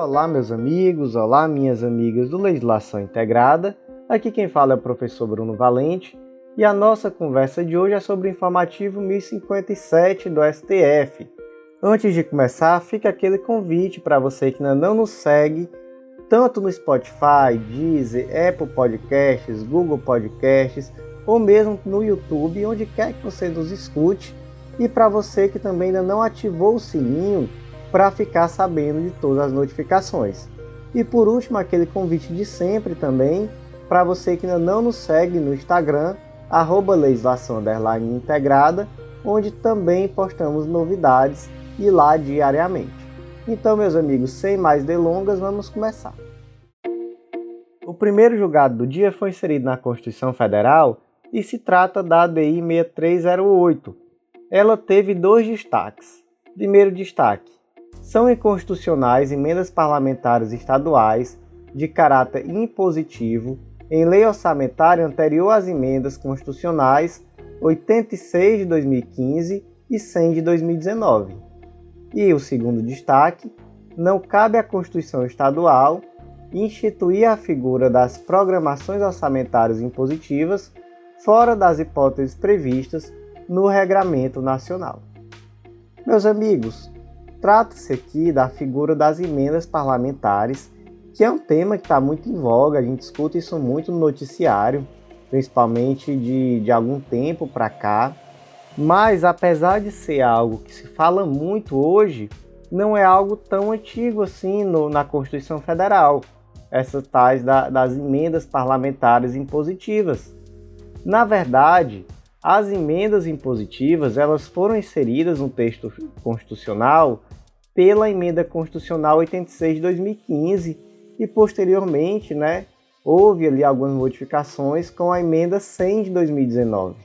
Olá, meus amigos, olá, minhas amigas do Legislação Integrada. Aqui quem fala é o professor Bruno Valente e a nossa conversa de hoje é sobre o informativo 1057 do STF. Antes de começar, fica aquele convite para você que ainda não nos segue, tanto no Spotify, Deezer, Apple Podcasts, Google Podcasts ou mesmo no YouTube, onde quer que você nos escute. E para você que também ainda não ativou o sininho, para ficar sabendo de todas as notificações. E por último, aquele convite de sempre também, para você que ainda não nos segue no Instagram, arroba legislação integrada, onde também postamos novidades e lá diariamente. Então, meus amigos, sem mais delongas, vamos começar. O primeiro julgado do dia foi inserido na Constituição Federal e se trata da ADI 6308. Ela teve dois destaques. Primeiro destaque: são inconstitucionais emendas parlamentares estaduais de caráter impositivo em lei orçamentária anterior às emendas constitucionais 86 de 2015 e 100 de 2019. E o segundo destaque, não cabe à Constituição Estadual instituir a figura das programações orçamentárias impositivas fora das hipóteses previstas no Regramento Nacional. Meus amigos, Trata-se aqui da figura das emendas parlamentares, que é um tema que está muito em voga, a gente escuta isso muito no noticiário, principalmente de, de algum tempo para cá. Mas apesar de ser algo que se fala muito hoje, não é algo tão antigo assim no, na Constituição Federal, essas tais da, das emendas parlamentares impositivas. Na verdade, as emendas impositivas elas foram inseridas no texto constitucional pela emenda constitucional 86 de 2015 e posteriormente, né, houve ali algumas modificações com a emenda 100 de 2019.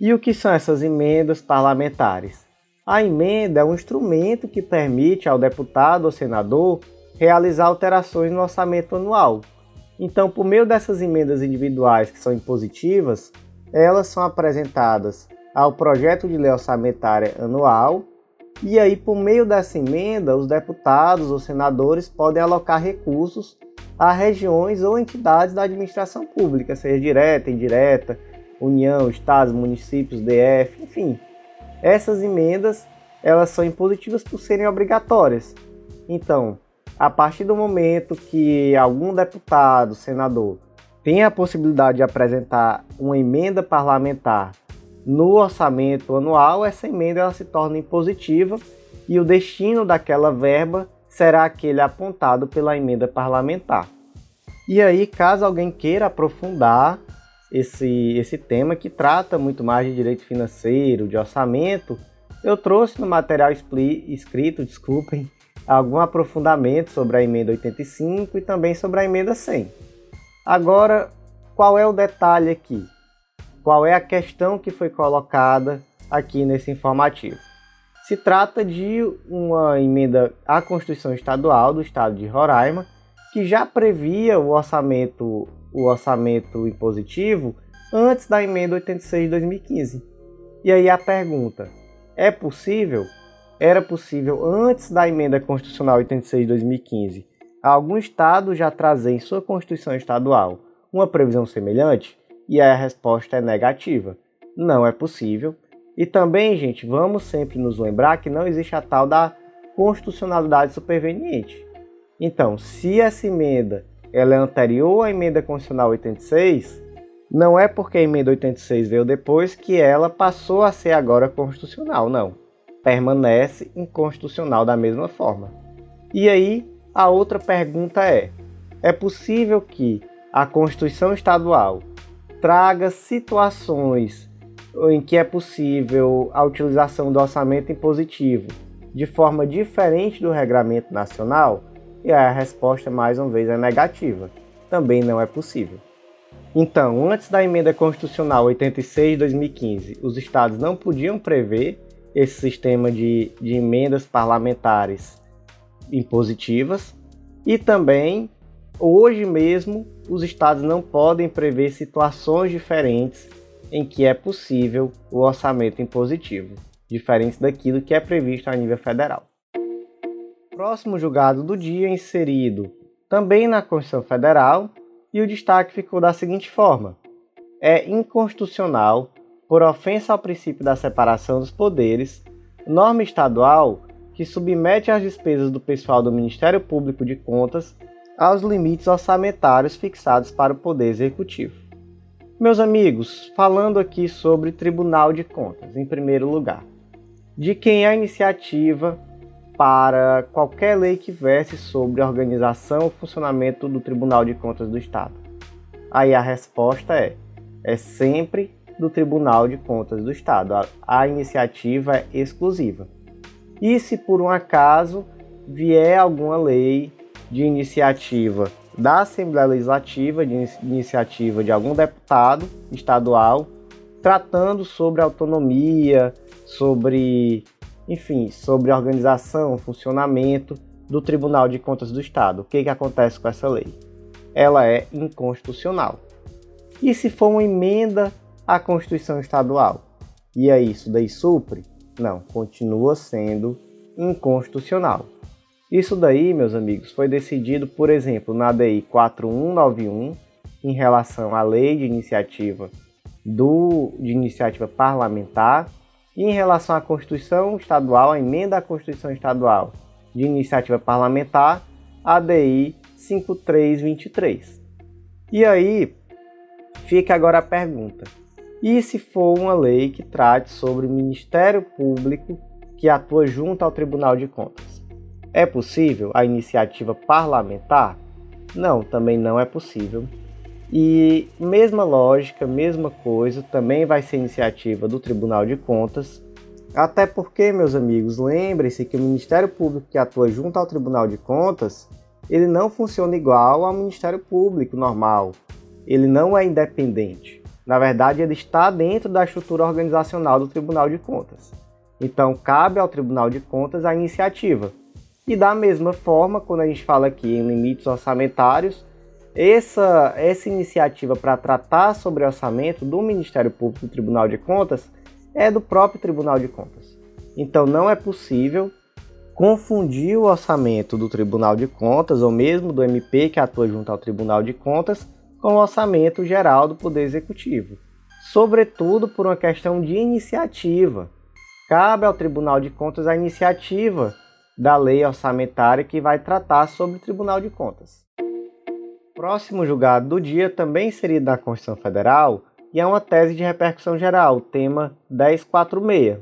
E o que são essas emendas parlamentares? A emenda é um instrumento que permite ao deputado ou senador realizar alterações no orçamento anual. Então, por meio dessas emendas individuais que são impositivas, elas são apresentadas ao projeto de lei orçamentária anual e aí, por meio dessa emenda, os deputados ou senadores podem alocar recursos a regiões ou entidades da administração pública, seja direta, indireta, União, Estados, municípios, DF, enfim. Essas emendas, elas são impositivas por serem obrigatórias. Então, a partir do momento que algum deputado, senador, tem a possibilidade de apresentar uma emenda parlamentar no orçamento anual, essa emenda ela se torna impositiva e o destino daquela verba será aquele apontado pela emenda parlamentar. E aí, caso alguém queira aprofundar esse, esse tema que trata muito mais de direito financeiro, de orçamento, eu trouxe no material escrito, desculpem, algum aprofundamento sobre a emenda 85 e também sobre a emenda 100. Agora, qual é o detalhe aqui? Qual é a questão que foi colocada aqui nesse informativo. Se trata de uma emenda à Constituição Estadual do Estado de Roraima, que já previa o orçamento, o orçamento impositivo antes da emenda 86 de 2015. E aí a pergunta: é possível? Era possível antes da emenda constitucional 86 de 2015 algum estado já trazer em sua Constituição Estadual uma previsão semelhante? E a resposta é negativa. Não é possível. E também, gente, vamos sempre nos lembrar que não existe a tal da constitucionalidade superveniente. Então, se essa emenda ela é anterior à emenda constitucional 86, não é porque a emenda 86 veio depois que ela passou a ser agora constitucional, não. Permanece inconstitucional da mesma forma. E aí, a outra pergunta é: é possível que a Constituição Estadual traga situações em que é possível a utilização do orçamento impositivo de forma diferente do regramento nacional? E a resposta, mais uma vez, é negativa. Também não é possível. Então, antes da emenda constitucional 86 de 2015, os estados não podiam prever esse sistema de, de emendas parlamentares impositivas e também Hoje mesmo, os estados não podem prever situações diferentes em que é possível o orçamento impositivo, diferente daquilo que é previsto a nível federal. Próximo julgado do dia inserido também na Constituição Federal e o destaque ficou da seguinte forma: é inconstitucional, por ofensa ao princípio da separação dos poderes, norma estadual que submete as despesas do pessoal do Ministério Público de Contas aos limites orçamentários fixados para o Poder Executivo. Meus amigos, falando aqui sobre Tribunal de Contas, em primeiro lugar, de quem é a iniciativa para qualquer lei que verse sobre a organização ou funcionamento do Tribunal de Contas do Estado? Aí a resposta é: é sempre do Tribunal de Contas do Estado. A, a iniciativa é exclusiva. E se por um acaso vier alguma lei de iniciativa da Assembleia Legislativa, de iniciativa de algum deputado estadual, tratando sobre autonomia, sobre, enfim, sobre organização, funcionamento do Tribunal de Contas do Estado. O que, que acontece com essa lei? Ela é inconstitucional. E se for uma emenda à Constituição Estadual? E aí, isso daí supre? Não, continua sendo inconstitucional. Isso daí, meus amigos, foi decidido, por exemplo, na DI 4191, em relação à lei de iniciativa do, de iniciativa parlamentar, e em relação à Constituição Estadual, a emenda à Constituição Estadual de iniciativa parlamentar, a DI 5323. E aí fica agora a pergunta: e se for uma lei que trate sobre o Ministério Público que atua junto ao Tribunal de Contas? É possível a iniciativa parlamentar? Não, também não é possível. E mesma lógica, mesma coisa, também vai ser iniciativa do Tribunal de Contas. Até porque, meus amigos, lembrem-se que o Ministério Público que atua junto ao Tribunal de Contas, ele não funciona igual ao Ministério Público normal. Ele não é independente. Na verdade, ele está dentro da estrutura organizacional do Tribunal de Contas. Então, cabe ao Tribunal de Contas a iniciativa. E da mesma forma, quando a gente fala aqui em limites orçamentários, essa, essa iniciativa para tratar sobre orçamento do Ministério Público do Tribunal de Contas é do próprio Tribunal de Contas. Então não é possível confundir o orçamento do Tribunal de Contas ou mesmo do MP que atua junto ao Tribunal de Contas com o orçamento geral do Poder Executivo, sobretudo por uma questão de iniciativa. Cabe ao Tribunal de Contas a iniciativa da lei orçamentária que vai tratar sobre o Tribunal de Contas. Próximo julgado do dia também inserido na Constituição Federal e é uma tese de repercussão geral, tema 1046.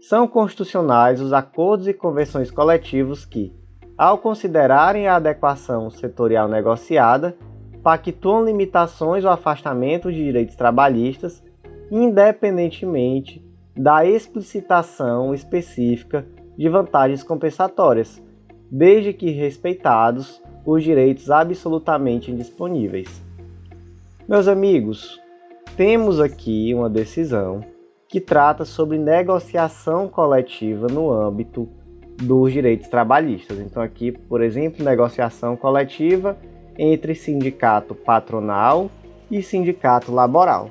São constitucionais os acordos e convenções coletivos que, ao considerarem a adequação setorial negociada, pactuam limitações ou afastamento de direitos trabalhistas, independentemente da explicitação específica de vantagens compensatórias, desde que respeitados os direitos absolutamente indisponíveis. Meus amigos, temos aqui uma decisão que trata sobre negociação coletiva no âmbito dos direitos trabalhistas. Então, aqui, por exemplo, negociação coletiva entre sindicato patronal e sindicato laboral.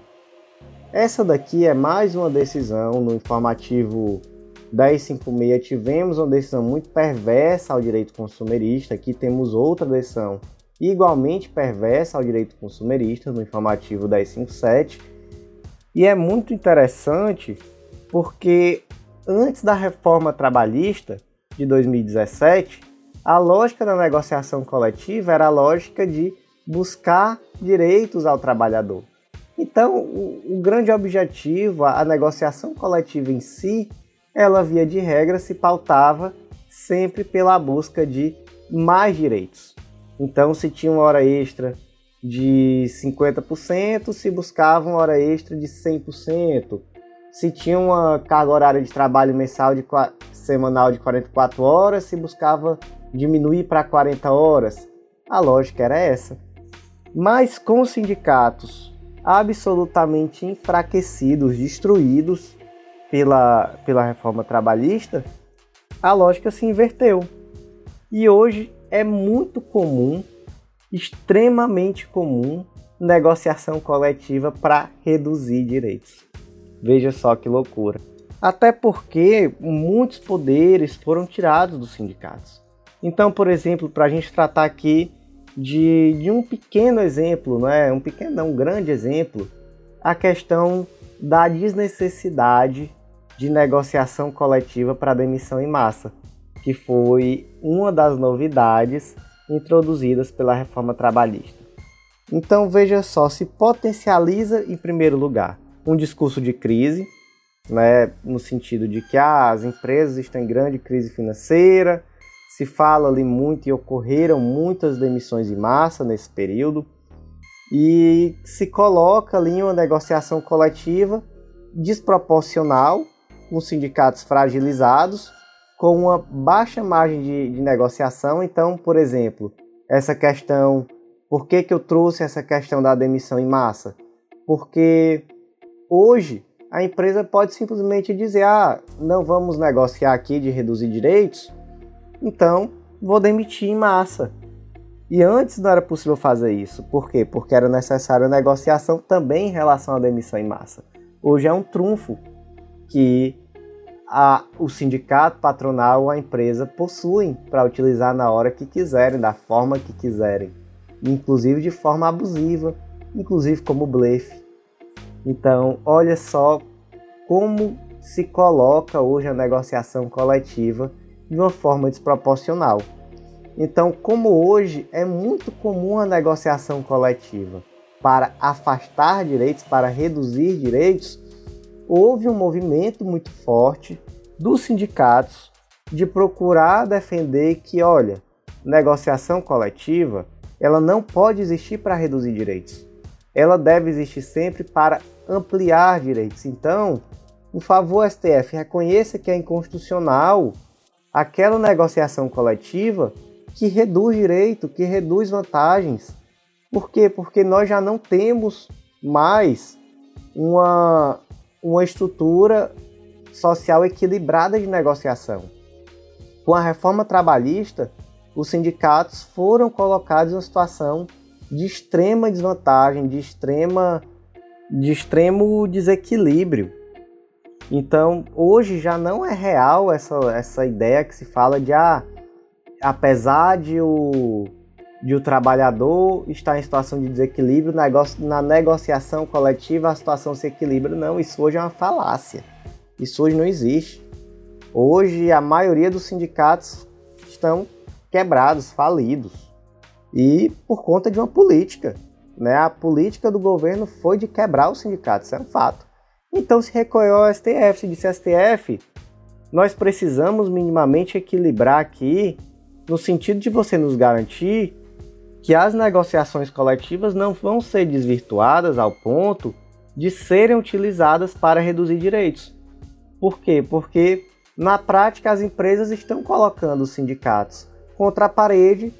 Essa daqui é mais uma decisão no informativo 1056 tivemos uma decisão muito perversa ao direito consumerista, aqui temos outra decisão igualmente perversa ao direito consumerista no informativo 1057. E é muito interessante porque antes da reforma trabalhista de 2017, a lógica da negociação coletiva era a lógica de buscar direitos ao trabalhador. Então, o, o grande objetivo, a, a negociação coletiva em si, ela via de regra se pautava sempre pela busca de mais direitos. Então, se tinha uma hora extra de 50%, se buscava uma hora extra de 100%. Se tinha uma carga horária de trabalho mensal de semanal de 44 horas, se buscava diminuir para 40 horas. A lógica era essa. Mas com os sindicatos absolutamente enfraquecidos, destruídos, pela, pela reforma trabalhista, a lógica se inverteu. E hoje é muito comum, extremamente comum, negociação coletiva para reduzir direitos. Veja só que loucura. Até porque muitos poderes foram tirados dos sindicatos. Então, por exemplo, para a gente tratar aqui de, de um pequeno exemplo, não é? um pequeno, não, um grande exemplo, a questão da desnecessidade de negociação coletiva para demissão em massa, que foi uma das novidades introduzidas pela reforma trabalhista. Então veja só, se potencializa em primeiro lugar um discurso de crise, né, no sentido de que ah, as empresas estão em grande crise financeira, se fala ali muito e ocorreram muitas demissões em massa nesse período, e se coloca ali uma negociação coletiva desproporcional, com sindicatos fragilizados, com uma baixa margem de, de negociação. Então, por exemplo, essa questão, por que, que eu trouxe essa questão da demissão em massa? Porque hoje a empresa pode simplesmente dizer: ah, não vamos negociar aqui de reduzir direitos, então vou demitir em massa. E antes não era possível fazer isso. Por quê? Porque era necessária a negociação também em relação à demissão em massa. Hoje é um trunfo que a, o sindicato patronal ou a empresa possuem para utilizar na hora que quiserem, da forma que quiserem, inclusive de forma abusiva, inclusive como blefe. Então, olha só como se coloca hoje a negociação coletiva de uma forma desproporcional. Então, como hoje é muito comum a negociação coletiva para afastar direitos, para reduzir direitos, houve um movimento muito forte dos sindicatos de procurar defender que, olha, negociação coletiva, ela não pode existir para reduzir direitos. Ela deve existir sempre para ampliar direitos. Então, por favor, STF, reconheça que é inconstitucional aquela negociação coletiva que reduz direito, que reduz vantagens. Por quê? Porque nós já não temos mais uma, uma estrutura social equilibrada de negociação. Com a reforma trabalhista, os sindicatos foram colocados em uma situação de extrema desvantagem, de extrema de extremo desequilíbrio. Então, hoje já não é real essa, essa ideia que se fala de ah, apesar de o, de o trabalhador estar em situação de desequilíbrio, negócio, na negociação coletiva a situação se equilibra. Não, isso hoje é uma falácia. Isso hoje não existe. Hoje a maioria dos sindicatos estão quebrados, falidos. E por conta de uma política. Né? A política do governo foi de quebrar os sindicatos, isso é um fato. Então se recolheu ao STF, se disse STF, nós precisamos minimamente equilibrar aqui no sentido de você nos garantir que as negociações coletivas não vão ser desvirtuadas ao ponto de serem utilizadas para reduzir direitos. Por quê? Porque na prática as empresas estão colocando os sindicatos contra a parede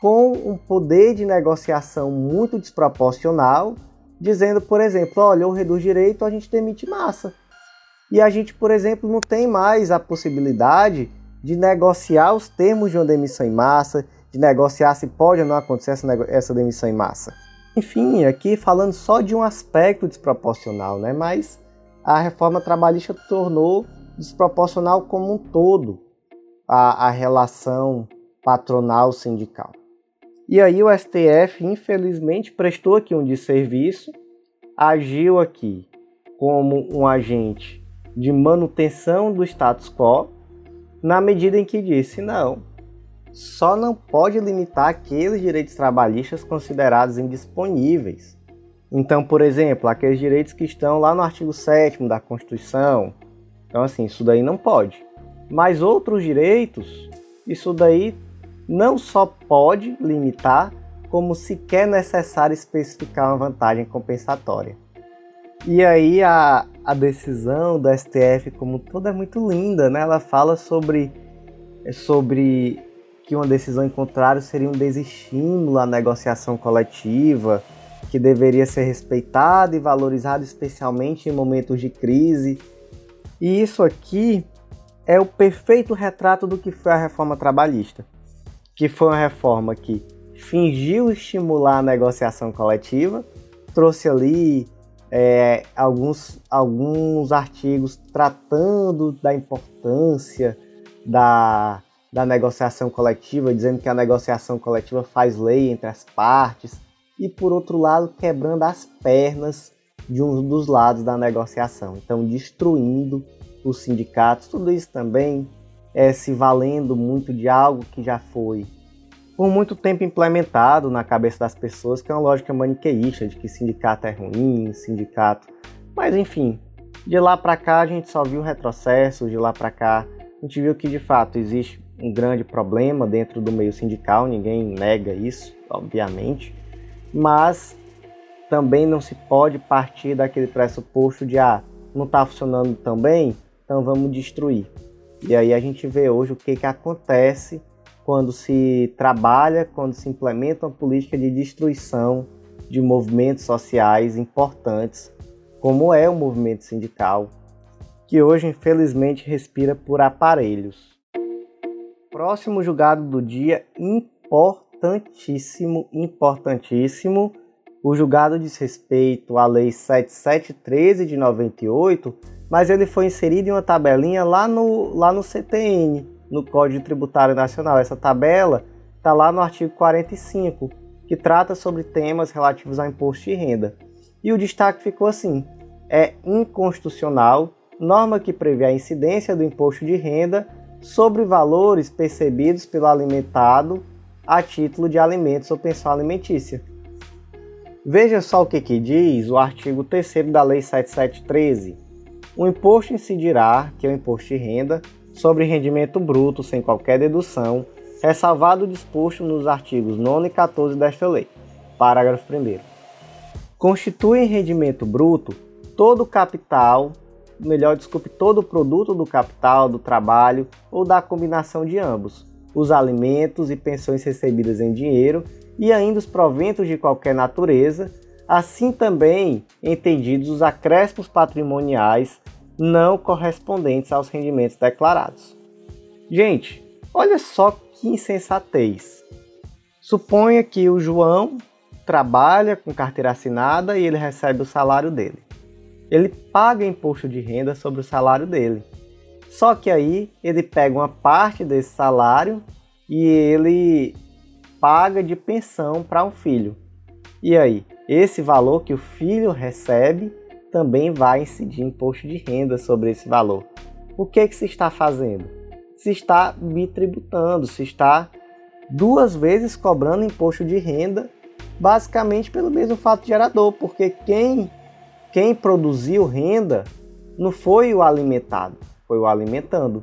com um poder de negociação muito desproporcional, dizendo, por exemplo, olha, eu reduzo direito, a gente demite massa. E a gente, por exemplo, não tem mais a possibilidade de negociar os termos de uma demissão em massa, de negociar se pode ou não acontecer essa, essa demissão em massa. Enfim, aqui falando só de um aspecto desproporcional, né? mas a reforma trabalhista tornou desproporcional como um todo a, a relação patronal-sindical. E aí o STF, infelizmente, prestou aqui um desserviço, agiu aqui como um agente de manutenção do status quo, na medida em que disse não, só não pode limitar aqueles direitos trabalhistas considerados indisponíveis. Então, por exemplo, aqueles direitos que estão lá no artigo 7 da Constituição. Então, assim, isso daí não pode. Mas outros direitos, isso daí não só pode limitar, como sequer necessário especificar uma vantagem compensatória. E aí a, a decisão do STF como toda é muito linda, né? Ela fala sobre, sobre que uma decisão em contrário seria um desestímulo à negociação coletiva, que deveria ser respeitada e valorizada especialmente em momentos de crise. E isso aqui é o perfeito retrato do que foi a reforma trabalhista, que foi uma reforma que fingiu estimular a negociação coletiva, trouxe ali é, alguns, alguns artigos tratando da importância da, da negociação coletiva, dizendo que a negociação coletiva faz lei entre as partes, e por outro lado, quebrando as pernas de um dos lados da negociação, então destruindo os sindicatos. Tudo isso também é se valendo muito de algo que já foi por muito tempo implementado na cabeça das pessoas, que é uma lógica maniqueísta de que sindicato é ruim, sindicato. Mas enfim, de lá para cá a gente só viu retrocesso, de lá para cá a gente viu que de fato existe um grande problema dentro do meio sindical, ninguém nega isso, obviamente, mas também não se pode partir daquele pressuposto de ah, não está funcionando tão bem, então vamos destruir. E aí a gente vê hoje o que, que acontece quando se trabalha, quando se implementa uma política de destruição de movimentos sociais importantes, como é o movimento sindical, que hoje infelizmente respira por aparelhos. Próximo julgado do dia, importantíssimo, importantíssimo, o julgado diz respeito à Lei 7713 de 98, mas ele foi inserido em uma tabelinha lá no, lá no CTN, no Código Tributário Nacional. Essa tabela está lá no artigo 45, que trata sobre temas relativos ao imposto de renda. E o destaque ficou assim: é inconstitucional norma que prevê a incidência do imposto de renda sobre valores percebidos pelo alimentado a título de alimentos ou pensão alimentícia. Veja só o que, que diz o artigo 3 da Lei 7713. O imposto incidirá, que é o imposto de renda, sobre rendimento bruto sem qualquer dedução, ressalvado o disposto nos artigos 9 e 14 desta lei. Parágrafo 1. Constitui em rendimento bruto todo o capital, melhor, desculpe, todo o produto do capital, do trabalho ou da combinação de ambos, os alimentos e pensões recebidas em dinheiro e ainda os proventos de qualquer natureza, assim também entendidos os acréscimos patrimoniais não correspondentes aos rendimentos declarados. Gente, olha só que insensatez. Suponha que o João trabalha com carteira assinada e ele recebe o salário dele. Ele paga imposto de renda sobre o salário dele. Só que aí ele pega uma parte desse salário e ele paga de pensão para um filho. E aí, esse valor que o filho recebe também vai incidir imposto de renda sobre esse valor. O que, que se está fazendo? Se está bitributando, se está duas vezes cobrando imposto de renda, basicamente pelo mesmo fato gerador, porque quem, quem produziu renda não foi o alimentado, foi o alimentando.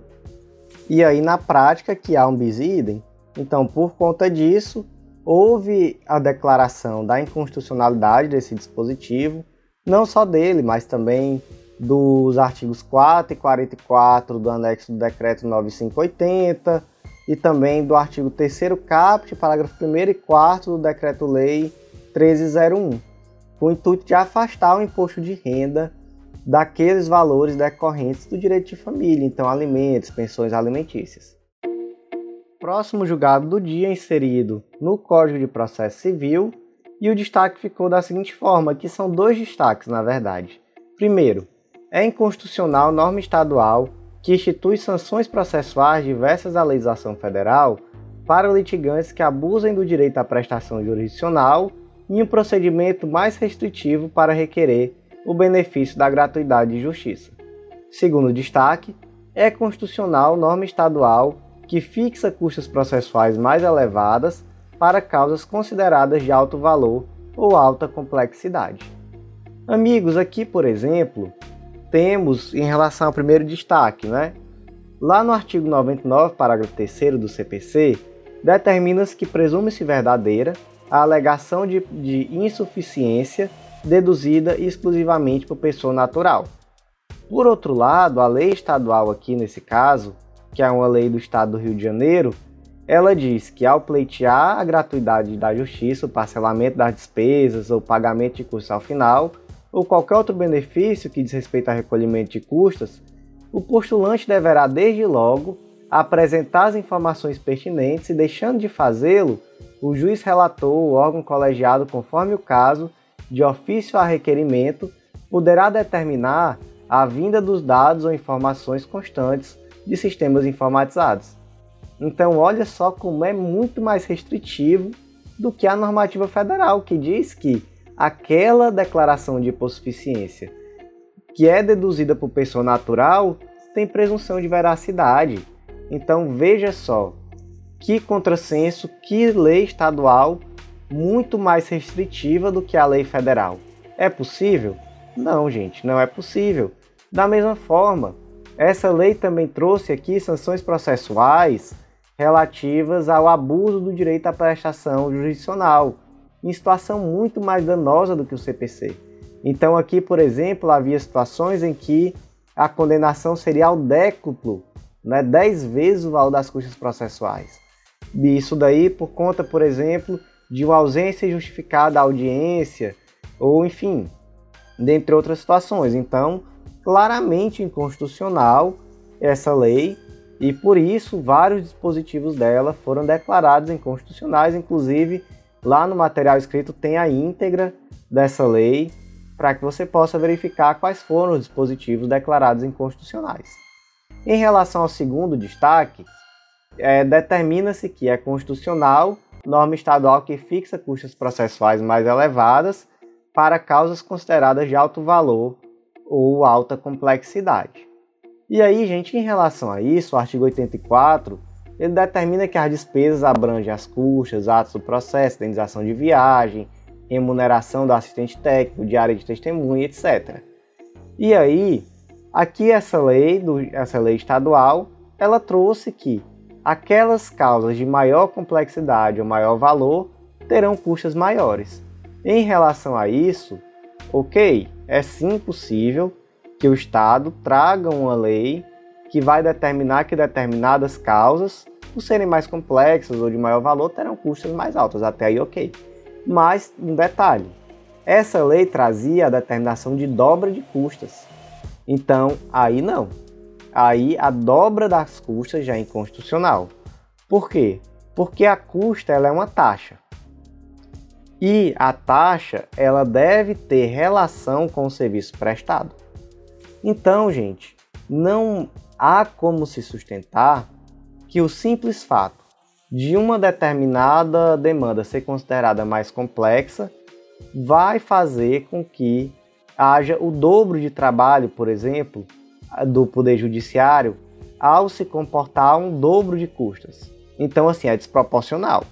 E aí, na prática, que há um bis idem, então, por conta disso, houve a declaração da inconstitucionalidade desse dispositivo, não só dele, mas também dos artigos 4 e 44 do anexo do decreto 9580 e também do artigo 3 caput, parágrafo 1 e 4 do decreto-lei 1301, com o intuito de afastar o imposto de renda daqueles valores decorrentes do direito de família, então alimentos, pensões alimentícias. Próximo julgado do dia inserido no Código de Processo Civil e o destaque ficou da seguinte forma, que são dois destaques na verdade. Primeiro, é inconstitucional norma estadual que institui sanções processuais diversas à legislação federal para litigantes que abusem do direito à prestação jurisdicional e um procedimento mais restritivo para requerer o benefício da gratuidade de justiça. Segundo destaque, é constitucional norma estadual que fixa custas processuais mais elevadas para causas consideradas de alto valor ou alta complexidade. Amigos, aqui, por exemplo, temos em relação ao primeiro destaque, né? Lá no artigo 99, parágrafo 3 do CPC, determina-se que presume-se verdadeira a alegação de, de insuficiência deduzida exclusivamente por pessoa natural. Por outro lado, a lei estadual aqui nesse caso que é uma lei do Estado do Rio de Janeiro, ela diz que ao pleitear a gratuidade da justiça, o parcelamento das despesas ou pagamento de custos ao final, ou qualquer outro benefício que diz respeito ao recolhimento de custas, o postulante deverá desde logo apresentar as informações pertinentes e, deixando de fazê-lo, o juiz relator, o órgão colegiado, conforme o caso, de ofício a requerimento, poderá determinar a vinda dos dados ou informações constantes de sistemas informatizados. Então, olha só como é muito mais restritivo do que a normativa federal, que diz que aquela declaração de hipossuficiência que é deduzida por pessoa natural tem presunção de veracidade. Então, veja só que contrassenso, que lei estadual muito mais restritiva do que a lei federal. É possível? Não, gente, não é possível. Da mesma forma, essa lei também trouxe aqui sanções processuais relativas ao abuso do direito à prestação jurisdicional, em situação muito mais danosa do que o CPC. Então, aqui, por exemplo, havia situações em que a condenação seria ao décuplo, né, 10 vezes o valor das custas processuais. Isso daí por conta, por exemplo, de uma ausência justificada da audiência, ou enfim, dentre outras situações. Então, claramente inconstitucional essa lei e por isso vários dispositivos dela foram declarados inconstitucionais, inclusive lá no material escrito tem a íntegra dessa lei para que você possa verificar quais foram os dispositivos declarados inconstitucionais. Em relação ao segundo destaque, é, determina-se que é constitucional norma estadual que fixa custas processuais mais elevadas para causas consideradas de alto valor ou alta complexidade. E aí, gente, em relação a isso, o artigo 84, ele determina que as despesas abrangem as custas, atos do processo, indenização de viagem, remuneração do assistente técnico, diária de testemunha, etc. E aí, aqui essa lei, do, essa lei estadual, ela trouxe que aquelas causas de maior complexidade ou maior valor terão custas maiores. Em relação a isso, ok, é sim possível que o Estado traga uma lei que vai determinar que determinadas causas, por serem mais complexas ou de maior valor, terão custas mais altas. Até aí, ok. Mas, um detalhe: essa lei trazia a determinação de dobra de custas. Então, aí não. Aí a dobra das custas já é inconstitucional. Por quê? Porque a custa ela é uma taxa. E a taxa ela deve ter relação com o serviço prestado. Então, gente, não há como se sustentar que o simples fato de uma determinada demanda ser considerada mais complexa vai fazer com que haja o dobro de trabalho, por exemplo, do Poder Judiciário ao se comportar um dobro de custas. Então, assim, é desproporcional.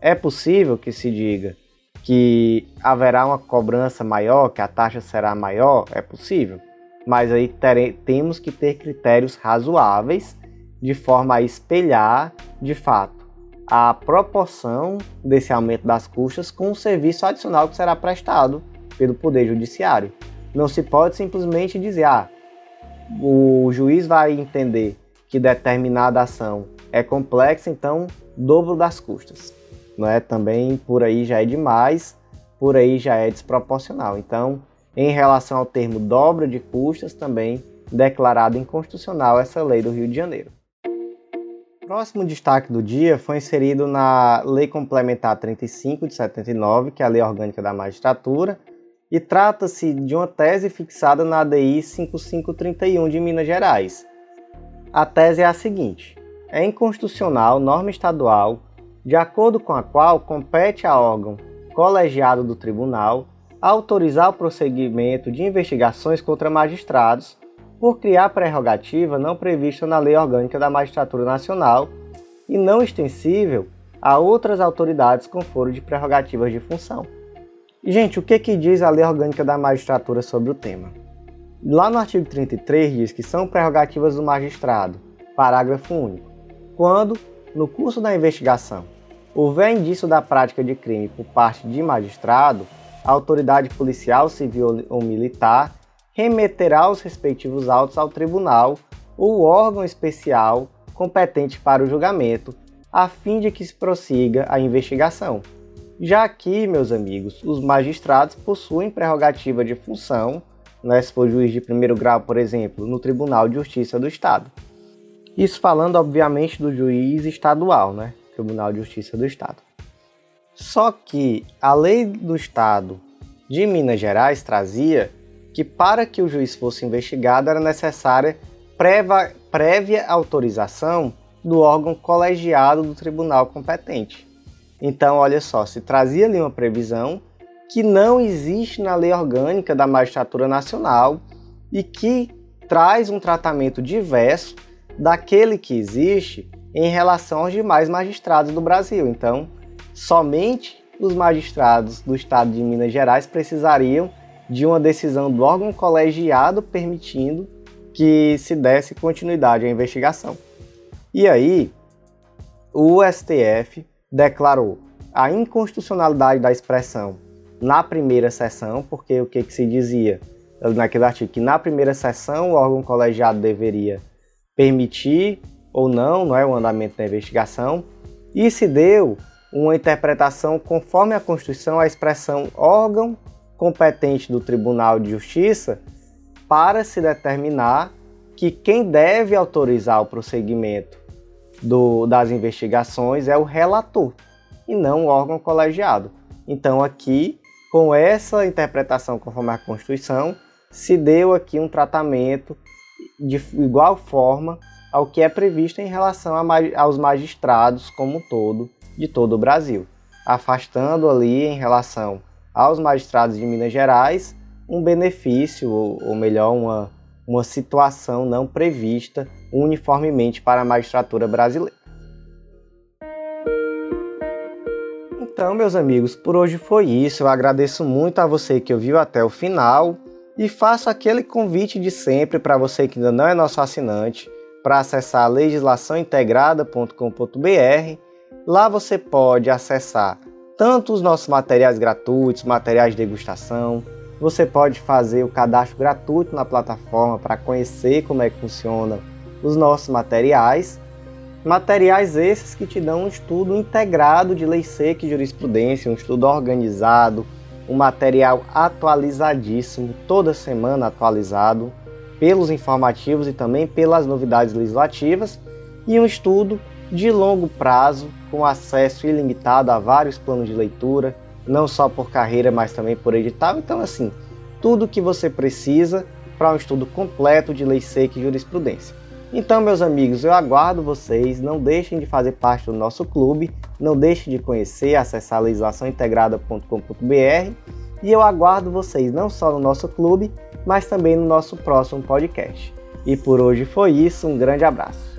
É possível que se diga que haverá uma cobrança maior, que a taxa será maior? É possível mas aí temos que ter critérios razoáveis de forma a espelhar, de fato, a proporção desse aumento das custas com o serviço adicional que será prestado pelo Poder Judiciário. Não se pode simplesmente dizer, ah, o juiz vai entender que determinada ação é complexa, então dobro das custas. Não é? Também por aí já é demais, por aí já é desproporcional. Então, em relação ao termo dobra de custas, também declarado inconstitucional essa lei do Rio de Janeiro. O próximo destaque do dia foi inserido na Lei Complementar 35 de 79, que é a Lei Orgânica da Magistratura, e trata-se de uma tese fixada na ADI 5531 de Minas Gerais. A tese é a seguinte: é inconstitucional norma estadual de acordo com a qual compete a órgão colegiado do tribunal autorizar o prosseguimento de investigações contra magistrados por criar prerrogativa não prevista na Lei Orgânica da Magistratura Nacional e não extensível a outras autoridades com foro de prerrogativas de função. Gente, o que, que diz a Lei Orgânica da Magistratura sobre o tema? Lá no artigo 33 diz que são prerrogativas do magistrado, parágrafo único, quando, no curso da investigação, houver indício da prática de crime por parte de magistrado, a autoridade policial, civil ou militar remeterá os respectivos autos ao tribunal ou órgão especial competente para o julgamento, a fim de que se prossiga a investigação. Já aqui, meus amigos, os magistrados possuem prerrogativa de função, né, se for juiz de primeiro grau, por exemplo, no Tribunal de Justiça do Estado. Isso falando, obviamente, do juiz estadual, né? Tribunal de Justiça do Estado. Só que a lei do Estado de Minas Gerais trazia que para que o juiz fosse investigado era necessária prévia, prévia autorização do órgão colegiado do tribunal competente. Então, olha só, se trazia ali uma previsão que não existe na lei orgânica da magistratura nacional e que traz um tratamento diverso daquele que existe em relação aos demais magistrados do Brasil. Então, somente os magistrados do estado de Minas Gerais precisariam de uma decisão do órgão colegiado permitindo que se desse continuidade à investigação. E aí, o STF declarou a inconstitucionalidade da expressão na primeira sessão, porque o que, que se dizia naquele artigo? Que na primeira sessão o órgão colegiado deveria permitir ou não, não é o andamento da investigação, e se deu uma interpretação conforme a Constituição a expressão órgão competente do Tribunal de Justiça para se determinar que quem deve autorizar o prosseguimento do, das investigações é o relator e não o órgão colegiado. Então, aqui, com essa interpretação conforme a Constituição, se deu aqui um tratamento de igual forma ao que é previsto em relação a, aos magistrados como um todo de todo o Brasil, afastando ali em relação aos magistrados de Minas Gerais um benefício, ou, ou melhor, uma, uma situação não prevista uniformemente para a magistratura brasileira. Então, meus amigos, por hoje foi isso. Eu agradeço muito a você que ouviu até o final e faço aquele convite de sempre para você que ainda não é nosso assinante para acessar legislaçãointegrada.com.br. Lá você pode acessar tanto os nossos materiais gratuitos, materiais de degustação. Você pode fazer o cadastro gratuito na plataforma para conhecer como é que funciona os nossos materiais. Materiais esses que te dão um estudo integrado de lei seca e jurisprudência, um estudo organizado, um material atualizadíssimo, toda semana atualizado, pelos informativos e também pelas novidades legislativas, e um estudo de longo prazo, com acesso ilimitado a vários planos de leitura, não só por carreira, mas também por edital. Então, assim, tudo que você precisa para um estudo completo de lei seca e jurisprudência. Então, meus amigos, eu aguardo vocês. Não deixem de fazer parte do nosso clube, não deixem de conhecer, acessar legislaçãointegrada.com.br e eu aguardo vocês não só no nosso clube, mas também no nosso próximo podcast. E por hoje foi isso, um grande abraço.